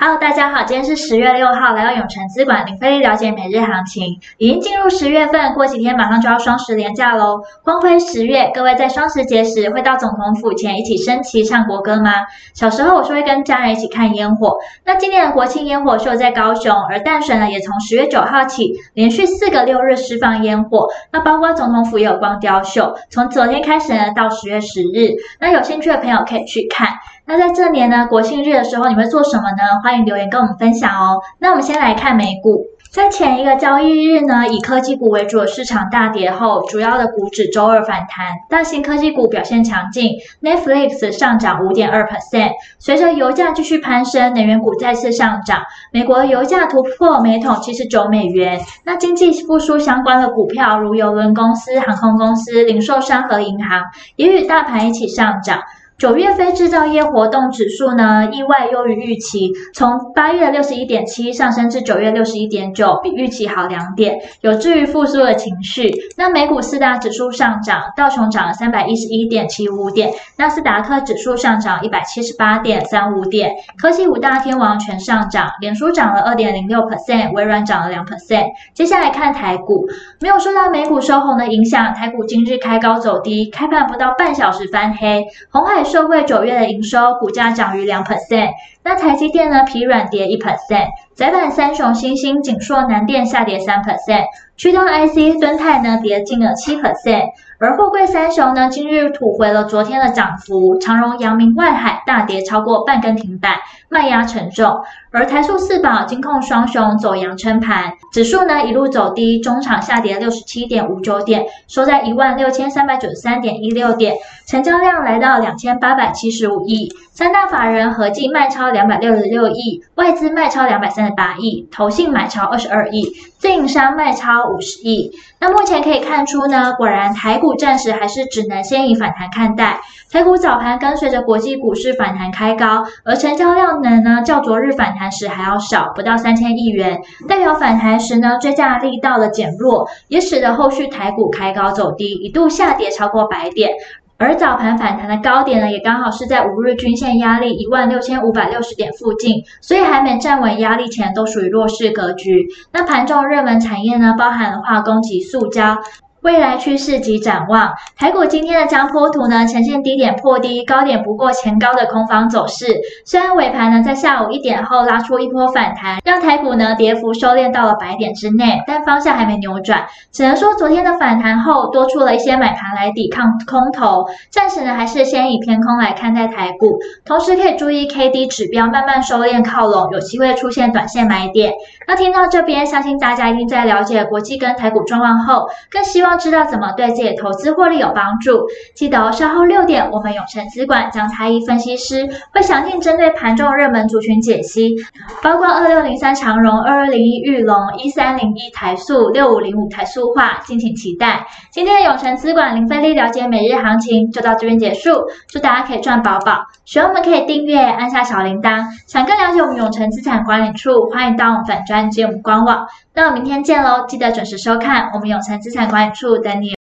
Hello，大家好，今天是十月六号，来到永诚资管零费力了解每日行情。已经进入十月份，过几天马上就要双十连假喽。光辉十月，各位在双十节时会到总统府前一起升旗唱国歌吗？小时候我是会跟家人一起看烟火。那今年的国庆烟火秀在高雄，而淡水呢也从十月九号起连续四个六日释放烟火。那包括总统府也有光雕秀，从昨天开始呢到十月十日。那有兴趣的朋友可以去看。那在这年呢，国庆日的时候，你会做什么呢？欢迎留言跟我们分享哦。那我们先来看美股，在前一个交易日呢，以科技股为主的市场大跌后，主要的股指周二反弹，大型科技股表现强劲，Netflix 上涨五点二 percent。随着油价继续攀升，能源股再次上涨，美国油价突破每桶七十九美元。那经济复苏相关的股票，如邮轮公司、航空公司、零售商和银行，也与大盘一起上涨。九月非制造业活动指数呢，意外优于预期，从八月六十一点七上升至九月六十一点九，比预期好两点，有助于复苏的情绪。那美股四大指数上涨，道琼涨了三百一十一点七五点，纳斯达克指数上涨一百七十八点三五点，科技五大天王全上涨，脸书涨了二点零六 percent，微软涨了两 percent。接下来看台股，没有受到美股收红的影响，台股今日开高走低，开盘不到半小时翻黑，红海。受惠九月的营收，股价涨逾两 percent。那台积电呢？疲软跌一 percent。窄板三雄新兴、景硕、南电下跌三 percent。驱动 IC 敦泰呢跌近了七 percent。而货柜三雄呢今日吐回了昨天的涨幅，长荣、阳明、万海大跌超过半根停板，卖压沉重。而台塑四宝、金控双雄走阳撑盘，指数呢一路走低，中场下跌六十七点五九点，收在一万六千三百九十三点一六点，成交量来到两千八百七十五亿，三大法人合计卖超两百六十六亿，外资卖超两百三十八亿，投信买超二十二亿，自营商卖超五十亿。那目前可以看出呢，果然台股暂时还是只能先以反弹看待。台股早盘跟随着国际股市反弹开高，而成交量呢呢较昨日反弹时还要少，不到三千亿元，代表反弹时呢追价力道的减弱，也使得后续台股开高走低，一度下跌超过百点。而早盘反弹的高点呢，也刚好是在五日均线压力一万六千五百六十点附近，所以还没站稳压力前都属于弱势格局。那盘中热门产业呢，包含了化工及塑胶。未来趋势及展望，台股今天的江波图呢，呈现低点破低，高点不过前高的空方走势。虽然尾盘呢在下午一点后拉出一波反弹，让台股呢跌幅收敛到了百点之内，但方向还没扭转。只能说昨天的反弹后多出了一些买盘来抵抗空头，暂时呢还是先以偏空来看待台股。同时可以注意 K D 指标慢慢收敛靠拢，有机会出现短线买点。那听到这边，相信大家一定在了解国际跟台股状况后，更希望。知道怎么对自己投资获利有帮助，记得，稍后六点，我们永诚资管将太一分析师会详尽针对盘中热门族群解析，包括二六零三长荣、二二零一裕隆、一三零一台塑、六五零五台塑化，敬请期待。今天的永诚资管零费力了解每日行情就到这边结束，祝大家可以赚饱饱。喜欢我们可以订阅，按下小铃铛。想更了解我们永诚资产管理处，欢迎到我们粉专及我们官网。那我明天见喽，记得准时收看我们永诚资产管理处等你。